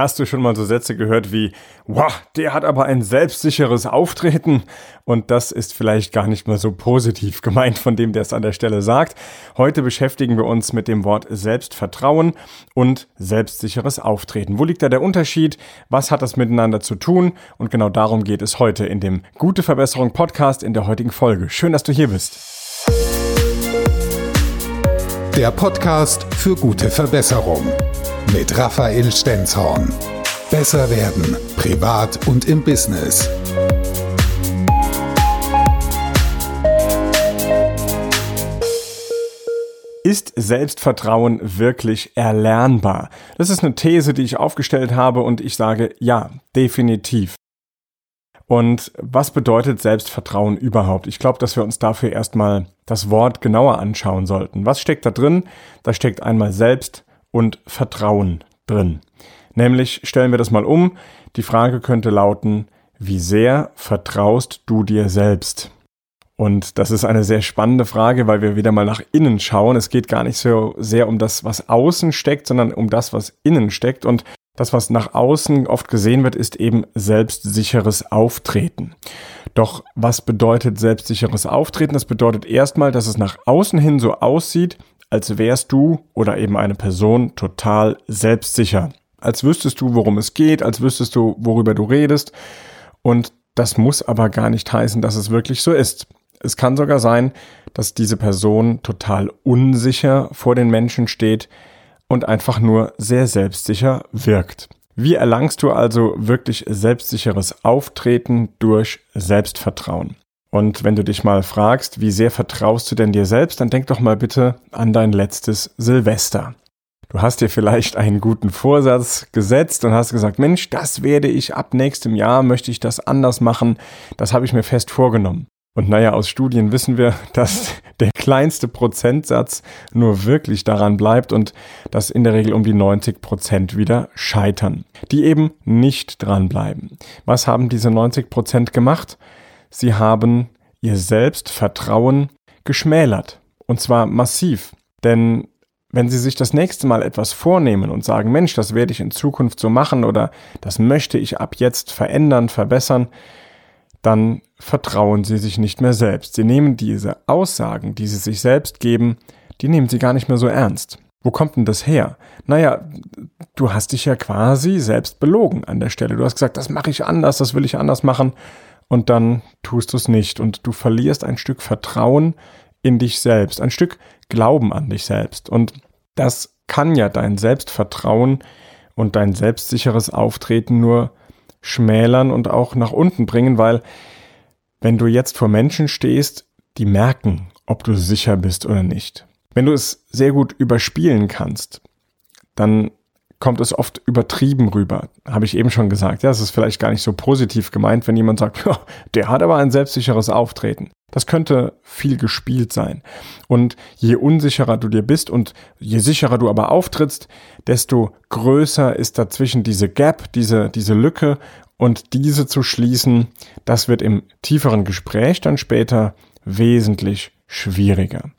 Hast du schon mal so Sätze gehört wie, wow, der hat aber ein selbstsicheres Auftreten? Und das ist vielleicht gar nicht mal so positiv gemeint von dem, der es an der Stelle sagt. Heute beschäftigen wir uns mit dem Wort Selbstvertrauen und selbstsicheres Auftreten. Wo liegt da der Unterschied? Was hat das miteinander zu tun? Und genau darum geht es heute in dem Gute Verbesserung Podcast in der heutigen Folge. Schön, dass du hier bist. Der Podcast für gute Verbesserung mit Raphael Stenzhorn. Besser werden, privat und im Business. Ist Selbstvertrauen wirklich erlernbar? Das ist eine These, die ich aufgestellt habe und ich sage ja, definitiv. Und was bedeutet Selbstvertrauen überhaupt? Ich glaube, dass wir uns dafür erstmal das Wort genauer anschauen sollten. Was steckt da drin? Da steckt einmal Selbst und Vertrauen drin. Nämlich stellen wir das mal um. Die Frage könnte lauten, wie sehr vertraust du dir selbst? Und das ist eine sehr spannende Frage, weil wir wieder mal nach innen schauen. Es geht gar nicht so sehr um das, was außen steckt, sondern um das, was innen steckt. Und das, was nach außen oft gesehen wird, ist eben selbstsicheres Auftreten. Doch was bedeutet selbstsicheres Auftreten? Das bedeutet erstmal, dass es nach außen hin so aussieht, als wärst du oder eben eine Person total selbstsicher. Als wüsstest du, worum es geht, als wüsstest du, worüber du redest. Und das muss aber gar nicht heißen, dass es wirklich so ist. Es kann sogar sein, dass diese Person total unsicher vor den Menschen steht und einfach nur sehr selbstsicher wirkt. Wie erlangst du also wirklich selbstsicheres Auftreten durch Selbstvertrauen? Und wenn du dich mal fragst, wie sehr vertraust du denn dir selbst, dann denk doch mal bitte an dein letztes Silvester. Du hast dir vielleicht einen guten Vorsatz gesetzt und hast gesagt, Mensch, das werde ich ab nächstem Jahr, möchte ich das anders machen, das habe ich mir fest vorgenommen. Und naja, aus Studien wissen wir, dass der kleinste Prozentsatz nur wirklich daran bleibt und dass in der Regel um die 90 Prozent wieder scheitern, die eben nicht dranbleiben. Was haben diese 90 Prozent gemacht? Sie haben ihr Selbstvertrauen geschmälert. Und zwar massiv. Denn wenn Sie sich das nächste Mal etwas vornehmen und sagen, Mensch, das werde ich in Zukunft so machen oder das möchte ich ab jetzt verändern, verbessern, dann vertrauen Sie sich nicht mehr selbst. Sie nehmen diese Aussagen, die Sie sich selbst geben, die nehmen Sie gar nicht mehr so ernst. Wo kommt denn das her? Naja, du hast dich ja quasi selbst belogen an der Stelle. Du hast gesagt, das mache ich anders, das will ich anders machen und dann tust du es nicht und du verlierst ein Stück Vertrauen in dich selbst, ein Stück Glauben an dich selbst. Und das kann ja dein Selbstvertrauen und dein selbstsicheres Auftreten nur schmälern und auch nach unten bringen, weil wenn du jetzt vor Menschen stehst, die merken, ob du sicher bist oder nicht. Wenn du es sehr gut überspielen kannst, dann kommt es oft übertrieben rüber. Habe ich eben schon gesagt. Ja, es ist vielleicht gar nicht so positiv gemeint, wenn jemand sagt, ja, der hat aber ein selbstsicheres Auftreten. Das könnte viel gespielt sein. Und je unsicherer du dir bist und je sicherer du aber auftrittst, desto größer ist dazwischen diese Gap, diese, diese Lücke und diese zu schließen, das wird im tieferen Gespräch dann später wesentlich schwieriger.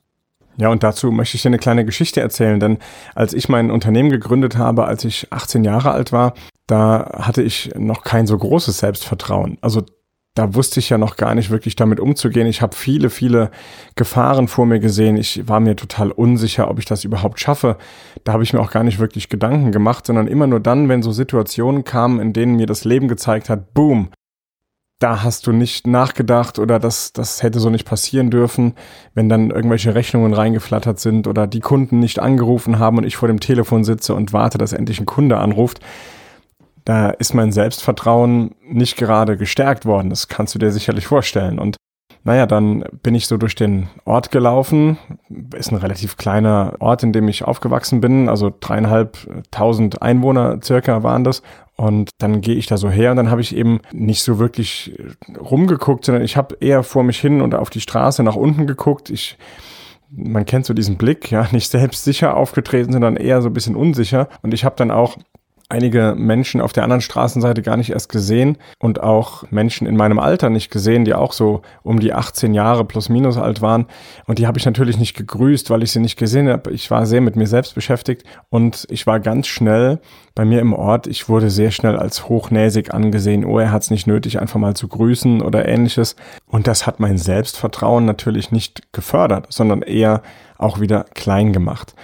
Ja, und dazu möchte ich dir eine kleine Geschichte erzählen, denn als ich mein Unternehmen gegründet habe, als ich 18 Jahre alt war, da hatte ich noch kein so großes Selbstvertrauen. Also da wusste ich ja noch gar nicht wirklich damit umzugehen. Ich habe viele, viele Gefahren vor mir gesehen. Ich war mir total unsicher, ob ich das überhaupt schaffe. Da habe ich mir auch gar nicht wirklich Gedanken gemacht, sondern immer nur dann, wenn so Situationen kamen, in denen mir das Leben gezeigt hat, boom, da hast du nicht nachgedacht oder das, das hätte so nicht passieren dürfen, wenn dann irgendwelche Rechnungen reingeflattert sind oder die Kunden nicht angerufen haben und ich vor dem Telefon sitze und warte, dass endlich ein Kunde anruft. Da ist mein Selbstvertrauen nicht gerade gestärkt worden. Das kannst du dir sicherlich vorstellen. Und naja, dann bin ich so durch den Ort gelaufen. Ist ein relativ kleiner Ort, in dem ich aufgewachsen bin. Also dreieinhalbtausend Einwohner circa waren das. Und dann gehe ich da so her und dann habe ich eben nicht so wirklich rumgeguckt, sondern ich habe eher vor mich hin und auf die Straße nach unten geguckt. Ich man kennt so diesen Blick, ja, nicht selbstsicher aufgetreten, sondern eher so ein bisschen unsicher. Und ich habe dann auch einige Menschen auf der anderen Straßenseite gar nicht erst gesehen und auch Menschen in meinem Alter nicht gesehen, die auch so um die 18 Jahre plus minus alt waren. Und die habe ich natürlich nicht gegrüßt, weil ich sie nicht gesehen habe. Ich war sehr mit mir selbst beschäftigt und ich war ganz schnell bei mir im Ort. Ich wurde sehr schnell als hochnäsig angesehen. Oh, er hat es nicht nötig, einfach mal zu grüßen oder ähnliches. Und das hat mein Selbstvertrauen natürlich nicht gefördert, sondern eher auch wieder klein gemacht.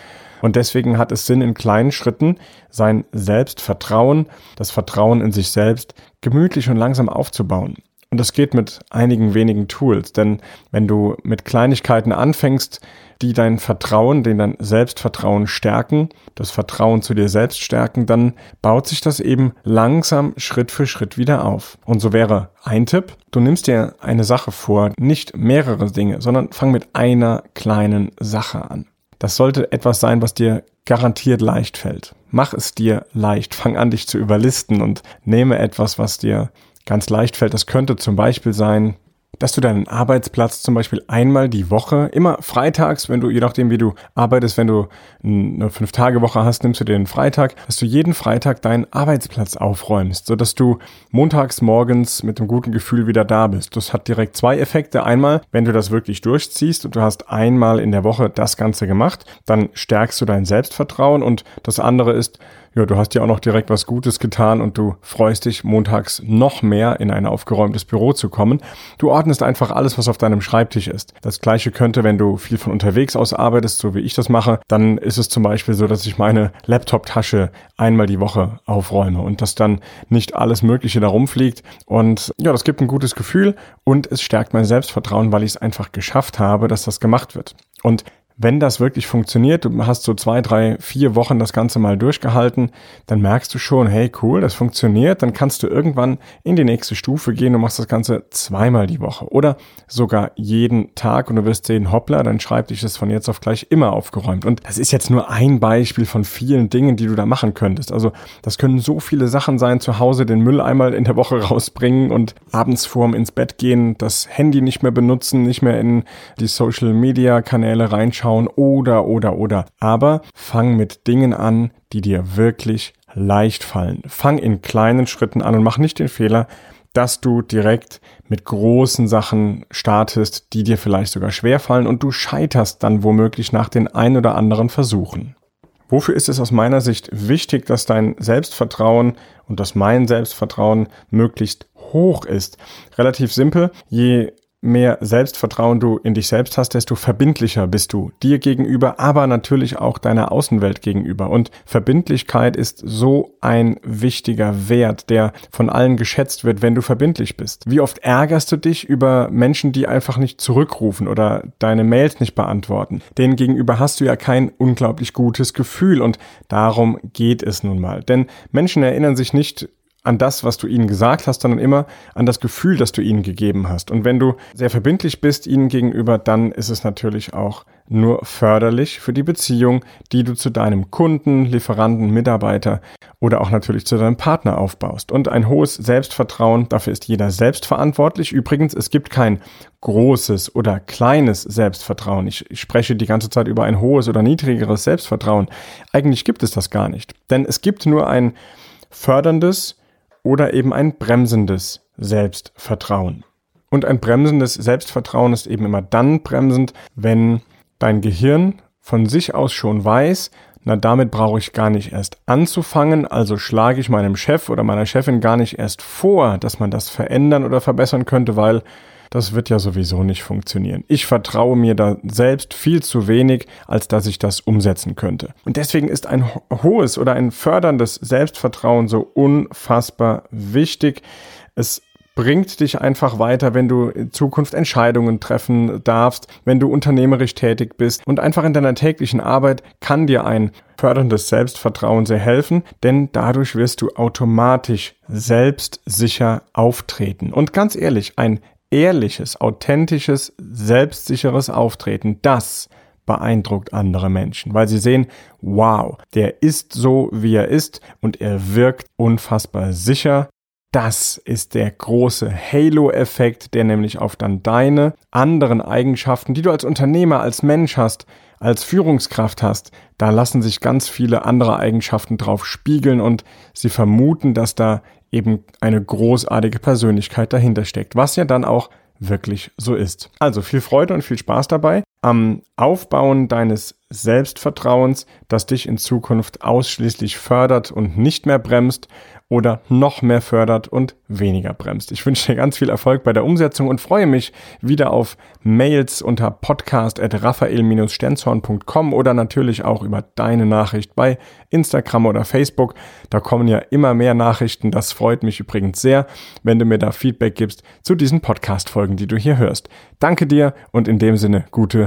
Und deswegen hat es Sinn, in kleinen Schritten sein Selbstvertrauen, das Vertrauen in sich selbst gemütlich und langsam aufzubauen. Und das geht mit einigen wenigen Tools, denn wenn du mit Kleinigkeiten anfängst, die dein Vertrauen, den dein Selbstvertrauen stärken, das Vertrauen zu dir selbst stärken, dann baut sich das eben langsam Schritt für Schritt wieder auf. Und so wäre ein Tipp, du nimmst dir eine Sache vor, nicht mehrere Dinge, sondern fang mit einer kleinen Sache an. Das sollte etwas sein, was dir garantiert leicht fällt. Mach es dir leicht. Fang an, dich zu überlisten und nehme etwas, was dir ganz leicht fällt. Das könnte zum Beispiel sein, dass du deinen Arbeitsplatz zum Beispiel einmal die Woche, immer freitags, wenn du, je nachdem wie du arbeitest, wenn du eine Fünf-Tage-Woche hast, nimmst du dir den Freitag, dass du jeden Freitag deinen Arbeitsplatz aufräumst, sodass du montags morgens mit einem guten Gefühl wieder da bist. Das hat direkt zwei Effekte. Einmal, wenn du das wirklich durchziehst und du hast einmal in der Woche das Ganze gemacht, dann stärkst du dein Selbstvertrauen und das andere ist, ja, du hast ja auch noch direkt was Gutes getan und du freust dich, montags noch mehr in ein aufgeräumtes Büro zu kommen. Du ordnest einfach alles, was auf deinem Schreibtisch ist. Das gleiche könnte, wenn du viel von unterwegs aus arbeitest, so wie ich das mache, dann ist es zum Beispiel so, dass ich meine Laptop-Tasche einmal die Woche aufräume und dass dann nicht alles Mögliche da rumfliegt. Und ja, das gibt ein gutes Gefühl und es stärkt mein Selbstvertrauen, weil ich es einfach geschafft habe, dass das gemacht wird. Und wenn das wirklich funktioniert, du hast so zwei, drei, vier Wochen das Ganze mal durchgehalten, dann merkst du schon, hey cool, das funktioniert, dann kannst du irgendwann in die nächste Stufe gehen und machst das Ganze zweimal die Woche oder sogar jeden Tag und du wirst sehen, hoppla, dein Schreibtisch ist von jetzt auf gleich immer aufgeräumt. Und das ist jetzt nur ein Beispiel von vielen Dingen, die du da machen könntest. Also das können so viele Sachen sein, zu Hause den Müll einmal in der Woche rausbringen und abends vorm ins Bett gehen, das Handy nicht mehr benutzen, nicht mehr in die Social Media Kanäle reinschauen, anschauen oder, oder, oder. Aber fang mit Dingen an, die dir wirklich leicht fallen. Fang in kleinen Schritten an und mach nicht den Fehler, dass du direkt mit großen Sachen startest, die dir vielleicht sogar schwer fallen und du scheiterst dann womöglich nach den ein oder anderen Versuchen. Wofür ist es aus meiner Sicht wichtig, dass dein Selbstvertrauen und dass mein Selbstvertrauen möglichst hoch ist? Relativ simpel. Je mehr Selbstvertrauen du in dich selbst hast, desto verbindlicher bist du dir gegenüber, aber natürlich auch deiner Außenwelt gegenüber. Und Verbindlichkeit ist so ein wichtiger Wert, der von allen geschätzt wird, wenn du verbindlich bist. Wie oft ärgerst du dich über Menschen, die einfach nicht zurückrufen oder deine Mails nicht beantworten? Denen gegenüber hast du ja kein unglaublich gutes Gefühl und darum geht es nun mal. Denn Menschen erinnern sich nicht an das, was du ihnen gesagt hast, sondern immer an das Gefühl, das du ihnen gegeben hast. Und wenn du sehr verbindlich bist ihnen gegenüber, dann ist es natürlich auch nur förderlich für die Beziehung, die du zu deinem Kunden, Lieferanten, Mitarbeiter oder auch natürlich zu deinem Partner aufbaust. Und ein hohes Selbstvertrauen, dafür ist jeder selbst verantwortlich. Übrigens, es gibt kein großes oder kleines Selbstvertrauen. Ich spreche die ganze Zeit über ein hohes oder niedrigeres Selbstvertrauen. Eigentlich gibt es das gar nicht. Denn es gibt nur ein förderndes, oder eben ein bremsendes Selbstvertrauen. Und ein bremsendes Selbstvertrauen ist eben immer dann bremsend, wenn dein Gehirn von sich aus schon weiß, na damit brauche ich gar nicht erst anzufangen, also schlage ich meinem Chef oder meiner Chefin gar nicht erst vor, dass man das verändern oder verbessern könnte, weil das wird ja sowieso nicht funktionieren. Ich vertraue mir da selbst viel zu wenig, als dass ich das umsetzen könnte. Und deswegen ist ein hohes oder ein förderndes Selbstvertrauen so unfassbar wichtig. Es bringt dich einfach weiter, wenn du in Zukunft Entscheidungen treffen darfst, wenn du unternehmerisch tätig bist und einfach in deiner täglichen Arbeit kann dir ein förderndes Selbstvertrauen sehr helfen, denn dadurch wirst du automatisch selbstsicher auftreten. Und ganz ehrlich, ein ehrliches, authentisches, selbstsicheres Auftreten, das beeindruckt andere Menschen, weil sie sehen, wow, der ist so, wie er ist und er wirkt unfassbar sicher. Das ist der große Halo-Effekt, der nämlich auf dann deine anderen Eigenschaften, die du als Unternehmer, als Mensch hast, als Führungskraft hast, da lassen sich ganz viele andere Eigenschaften drauf spiegeln und sie vermuten, dass da eben eine großartige Persönlichkeit dahinter steckt, was ja dann auch wirklich so ist. Also viel Freude und viel Spaß dabei am Aufbauen deines Selbstvertrauens, das dich in Zukunft ausschließlich fördert und nicht mehr bremst oder noch mehr fördert und weniger bremst. Ich wünsche dir ganz viel Erfolg bei der Umsetzung und freue mich wieder auf Mails unter podcast.raphael-stenzhorn.com oder natürlich auch über deine Nachricht bei Instagram oder Facebook. Da kommen ja immer mehr Nachrichten. Das freut mich übrigens sehr, wenn du mir da Feedback gibst zu diesen Podcast-Folgen, die du hier hörst. Danke dir und in dem Sinne gute